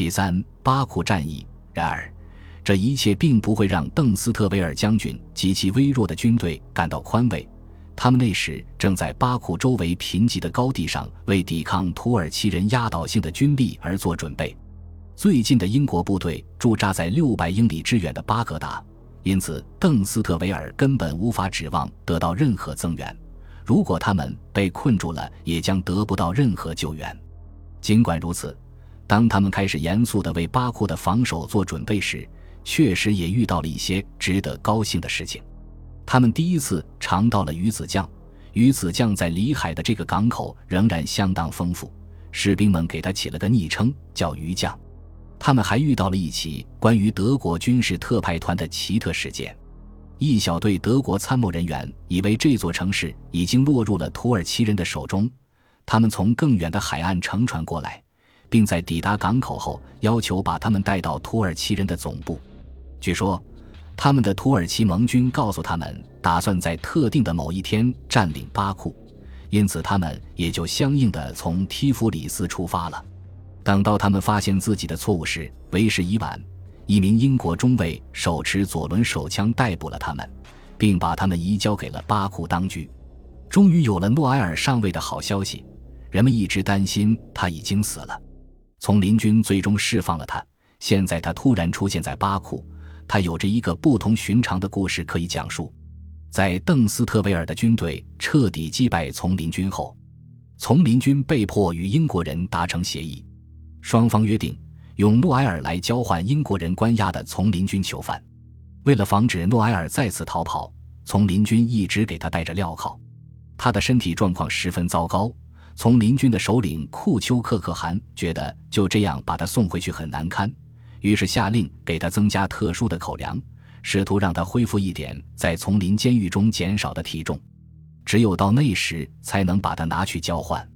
其三，巴库战役。然而，这一切并不会让邓斯特维尔将军及其微弱的军队感到宽慰。他们那时正在巴库周围贫瘠的高地上，为抵抗土耳其人压倒性的军力而做准备。最近的英国部队驻扎在六百英里之远的巴格达，因此邓斯特维尔根本无法指望得到任何增援。如果他们被困住了，也将得不到任何救援。尽管如此，当他们开始严肃地为巴库的防守做准备时，确实也遇到了一些值得高兴的事情。他们第一次尝到了鱼子酱，鱼子酱在里海的这个港口仍然相当丰富，士兵们给它起了个昵称，叫鱼酱。他们还遇到了一起关于德国军事特派团的奇特事件：一小队德国参谋人员以为这座城市已经落入了土耳其人的手中，他们从更远的海岸乘船过来，并在抵达港口后要求把他们带到土耳其人的总部。据说，他们的土耳其盟军告诉他们，打算在特定的某一天占领巴库，因此他们也就相应的从提夫里斯出发了。等到他们发现自己的错误时，为时已晚。一名英国中尉手持左轮手枪逮捕了他们，并把他们移交给了巴库当局。终于有了诺埃尔上尉的好消息，人们一直担心他已经死了。丛林军最终释放了他。现在他突然出现在巴库，他有着一个不同寻常的故事可以讲述。在邓斯特维尔的军队彻底击败丛林军后，丛林军被迫与英国人达成协议。双方约定用诺埃尔来交换英国人关押的丛林军囚犯。为了防止诺埃尔再次逃跑，丛林军一直给他带着镣铐。他的身体状况十分糟糕。丛林军的首领库丘克可汗觉得就这样把他送回去很难堪，于是下令给他增加特殊的口粮，试图让他恢复一点在丛林监狱中减少的体重。只有到那时才能把他拿去交换，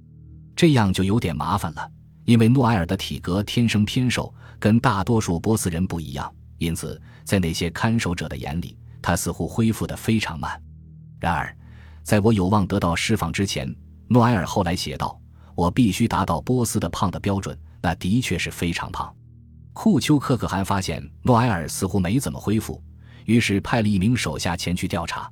这样就有点麻烦了。因为诺埃尔的体格天生偏瘦，跟大多数波斯人不一样，因此在那些看守者的眼里，他似乎恢复得非常慢。然而，在我有望得到释放之前，诺埃尔后来写道：“我必须达到波斯的胖的标准。”那的确是非常胖。库丘克可汗发现诺埃尔似乎没怎么恢复，于是派了一名手下前去调查。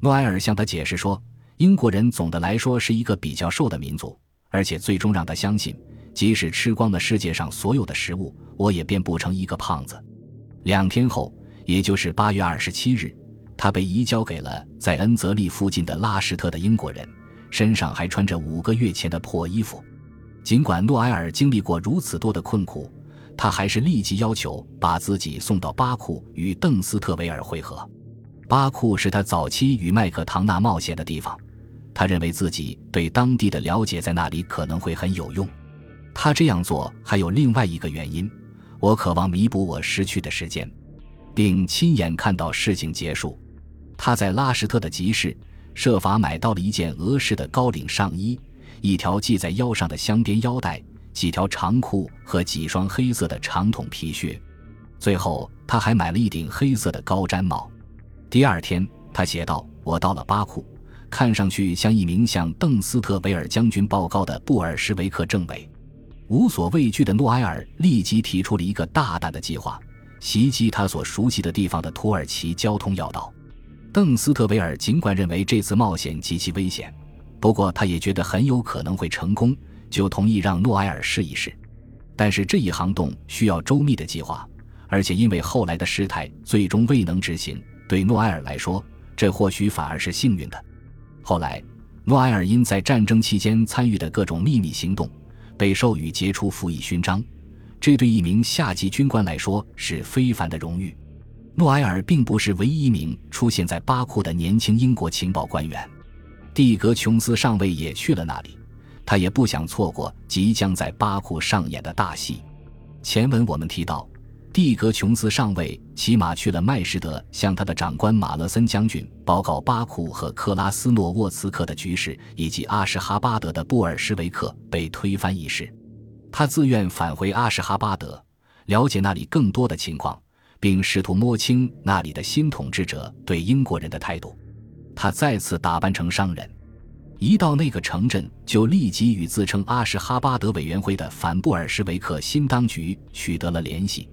诺埃尔向他解释说：“英国人总的来说是一个比较瘦的民族，而且最终让他相信。”即使吃光了世界上所有的食物，我也变不成一个胖子。两天后，也就是八月二十七日，他被移交给了在恩泽利附近的拉什特的英国人，身上还穿着五个月前的破衣服。尽管诺埃尔经历过如此多的困苦，他还是立即要求把自己送到巴库与邓斯特维尔会合。巴库是他早期与麦克唐纳冒险的地方，他认为自己对当地的了解在那里可能会很有用。他这样做还有另外一个原因，我渴望弥补我失去的时间，并亲眼看到事情结束。他在拉什特的集市设法买到了一件俄式的高领上衣，一条系在腰上的镶边腰带，几条长裤和几双黑色的长筒皮靴。最后，他还买了一顶黑色的高毡帽。第二天，他写道：“我到了巴库，看上去像一名向邓斯特维尔将军报告的布尔什维克政委。”无所畏惧的诺埃尔立即提出了一个大胆的计划：袭击他所熟悉的地方的土耳其交通要道。邓斯特维尔尽管认为这次冒险极其危险，不过他也觉得很有可能会成功，就同意让诺埃尔试一试。但是这一行动需要周密的计划，而且因为后来的事态最终未能执行，对诺埃尔来说，这或许反而是幸运的。后来，诺埃尔因在战争期间参与的各种秘密行动。被授予杰出服役勋章，这对一名下级军官来说是非凡的荣誉。诺埃尔并不是唯一一名出现在巴库的年轻英国情报官员，蒂格琼斯上尉也去了那里。他也不想错过即将在巴库上演的大戏。前文我们提到。蒂格琼斯上尉骑马去了麦什德，向他的长官马勒森将军报告巴库和克拉斯诺沃茨克的局势，以及阿什哈巴德的布尔什维克被推翻一事。他自愿返回阿什哈巴德，了解那里更多的情况，并试图摸清那里的新统治者对英国人的态度。他再次打扮成商人。一到那个城镇，就立即与自称阿什哈巴德委员会的反布尔什维克新当局取得了联系。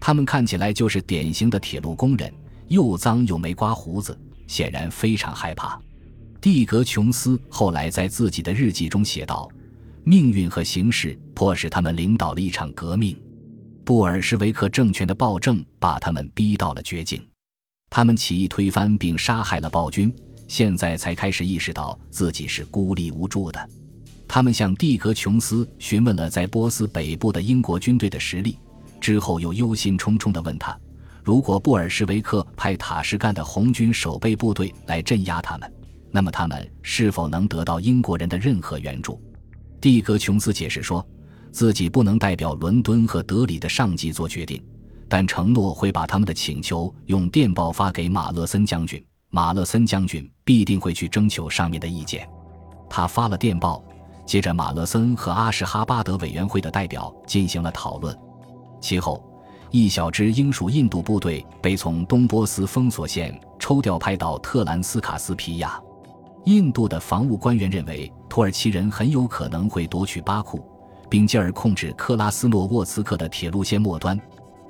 他们看起来就是典型的铁路工人，又脏又没刮胡子，显然非常害怕。蒂格琼斯后来在自己的日记中写道：“命运和形势迫使他们领导了一场革命，布尔什维克政权的暴政把他们逼到了绝境。他们起义推翻并杀害了暴君。”现在才开始意识到自己是孤立无助的，他们向蒂格琼斯询问了在波斯北部的英国军队的实力，之后又忧心忡忡地问他：如果布尔什维克派塔什干的红军守备部队来镇压他们，那么他们是否能得到英国人的任何援助？蒂格琼斯解释说，自己不能代表伦敦和德里的上级做决定，但承诺会把他们的请求用电报发给马勒森将军。马勒森将军必定会去征求上面的意见。他发了电报，接着马勒森和阿什哈巴德委员会的代表进行了讨论。其后，一小支英属印度部队被从东波斯封锁线抽调派到特兰斯卡斯皮亚。印度的防务官员认为，土耳其人很有可能会夺取巴库，并进而控制克拉斯诺沃茨克的铁路线末端。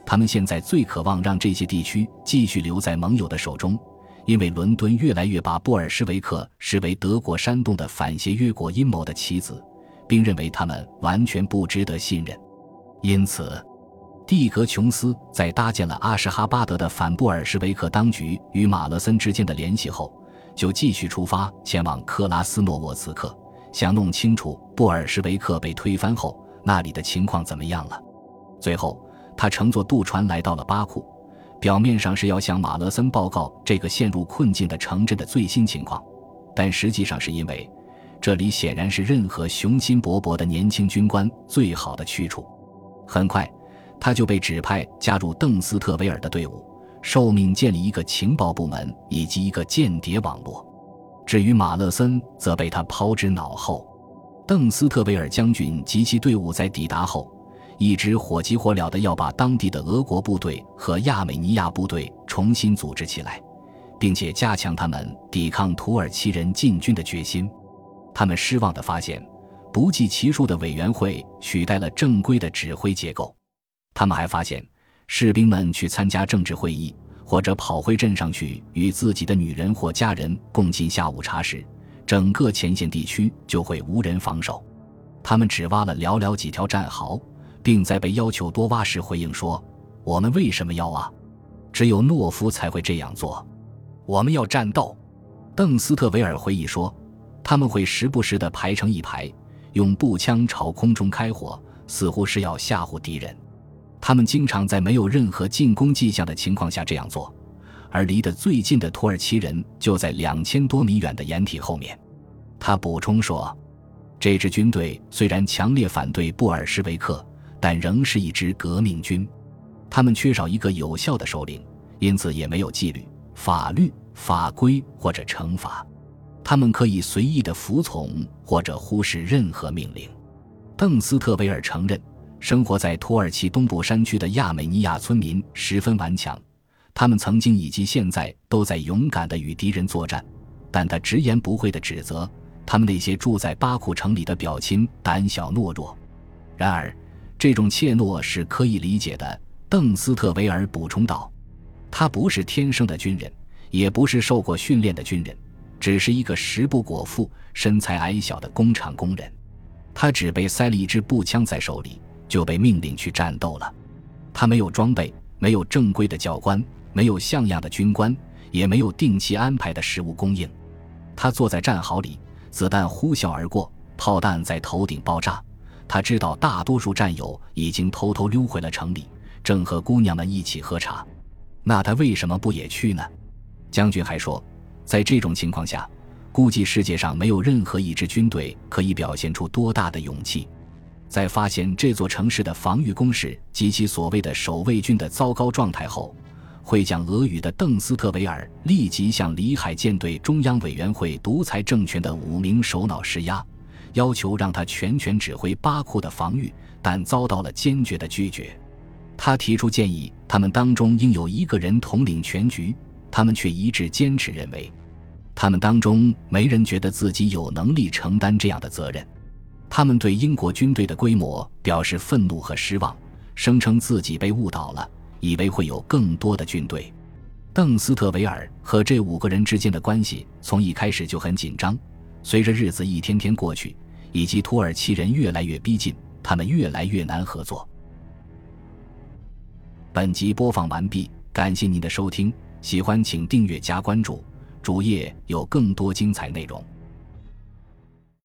他们现在最渴望让这些地区继续留在盟友的手中。因为伦敦越来越把布尔什维克视为德国煽动的反协约国阴谋的棋子，并认为他们完全不值得信任，因此，蒂格琼斯在搭建了阿什哈巴德的反布尔什维克当局与马勒森之间的联系后，就继续出发前往克拉斯诺沃茨克，想弄清楚布尔什维克被推翻后那里的情况怎么样了。最后，他乘坐渡船来到了巴库。表面上是要向马勒森报告这个陷入困境的城镇的最新情况，但实际上是因为这里显然是任何雄心勃勃的年轻军官最好的去处。很快，他就被指派加入邓斯特维尔的队伍，受命建立一个情报部门以及一个间谍网络。至于马勒森，则被他抛之脑后。邓斯特维尔将军及其队伍在抵达后。一直火急火燎地要把当地的俄国部队和亚美尼亚部队重新组织起来，并且加强他们抵抗土耳其人进军的决心。他们失望地发现，不计其数的委员会取代了正规的指挥结构。他们还发现，士兵们去参加政治会议或者跑回镇上去与自己的女人或家人共进下午茶时，整个前线地区就会无人防守。他们只挖了寥寥几条战壕。并在被要求多挖时回应说：“我们为什么要挖？只有懦夫才会这样做。我们要战斗。”邓斯特维尔回忆说：“他们会时不时地排成一排，用步枪朝空中开火，似乎是要吓唬敌人。他们经常在没有任何进攻迹象的情况下这样做，而离得最近的土耳其人就在两千多米远的掩体后面。”他补充说：“这支军队虽然强烈反对布尔什维克。”但仍是一支革命军，他们缺少一个有效的首领，因此也没有纪律、法律、法规或者惩罚。他们可以随意的服从或者忽视任何命令。邓斯特维尔承认，生活在土耳其东部山区的亚美尼亚村民十分顽强，他们曾经以及现在都在勇敢地与敌人作战。但他直言不讳地指责他们那些住在巴库城里的表亲胆小懦弱。然而。这种怯懦是可以理解的，邓斯特维尔补充道：“他不是天生的军人，也不是受过训练的军人，只是一个食不果腹、身材矮小的工厂工人。他只被塞了一支步枪在手里，就被命令去战斗了。他没有装备，没有正规的教官，没有像样的军官，也没有定期安排的食物供应。他坐在战壕里，子弹呼啸而过，炮弹在头顶爆炸。”他知道大多数战友已经偷偷溜回了城里，正和姑娘们一起喝茶。那他为什么不也去呢？将军还说，在这种情况下，估计世界上没有任何一支军队可以表现出多大的勇气。在发现这座城市的防御工事及其所谓的守卫军的糟糕状态后，会讲俄语的邓斯特维尔立即向里海舰队中央委员会独裁政权的五名首脑施压。要求让他全权指挥巴库的防御，但遭到了坚决的拒绝。他提出建议，他们当中应有一个人统领全局，他们却一致坚持认为，他们当中没人觉得自己有能力承担这样的责任。他们对英国军队的规模表示愤怒和失望，声称自己被误导了，以为会有更多的军队。邓斯特维尔和这五个人之间的关系从一开始就很紧张。随着日子一天天过去，以及土耳其人越来越逼近，他们越来越难合作。本集播放完毕，感谢您的收听，喜欢请订阅加关注，主页有更多精彩内容。